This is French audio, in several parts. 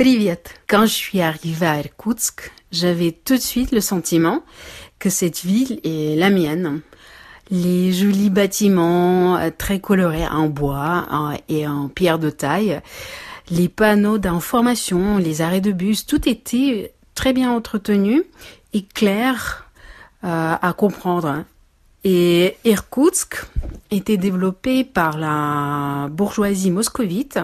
Привет. Quand je suis arrivée à Irkoutsk, j'avais tout de suite le sentiment que cette ville est la mienne. Les jolis bâtiments euh, très colorés en bois en- et en pierre de taille, les panneaux d'information, les arrêts de bus, tout était très bien entretenu et clair euh, à comprendre. Et Irkoutsk était développé par la bourgeoisie moscovite.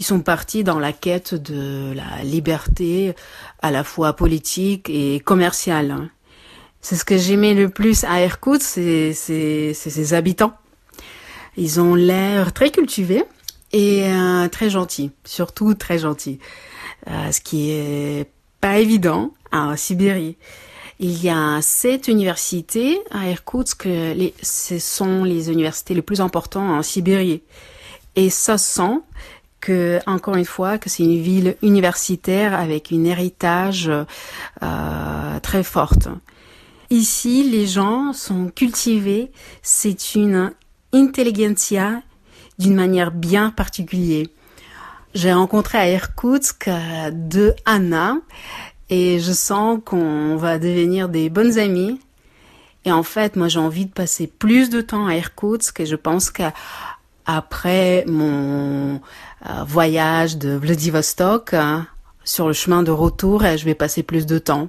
Ils sont partis dans la quête de la liberté à la fois politique et commerciale. C'est ce que j'aimais le plus à Irkoutsk, c'est ses habitants. Ils ont l'air très cultivés et euh, très gentils, surtout très gentils, Euh, ce qui est pas évident en Sibérie. Il y a sept universités à Irkoutsk, ce sont les universités les plus importantes en Sibérie. Et ça sent que, encore une fois, que c'est une ville universitaire avec un héritage euh, très forte. Ici, les gens sont cultivés, c'est une intelligentsia d'une manière bien particulière. J'ai rencontré à Irkoutsk euh, deux Anna et je sens qu'on va devenir des bonnes amies. Et en fait, moi, j'ai envie de passer plus de temps à Irkoutsk et je pense qu'après mon euh, voyage de Vladivostok, hein, sur le chemin de retour, euh, je vais passer plus de temps.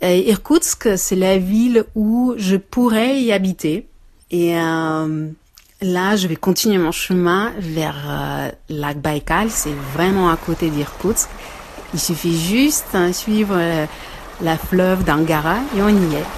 Irkoutsk, c'est la ville où je pourrais y habiter. Et euh, là, je vais continuer mon chemin vers euh, lac Baïkal. C'est vraiment à côté d'Irkoutsk. Il suffit juste hein, suivre euh, la fleuve d'Angara et on y est.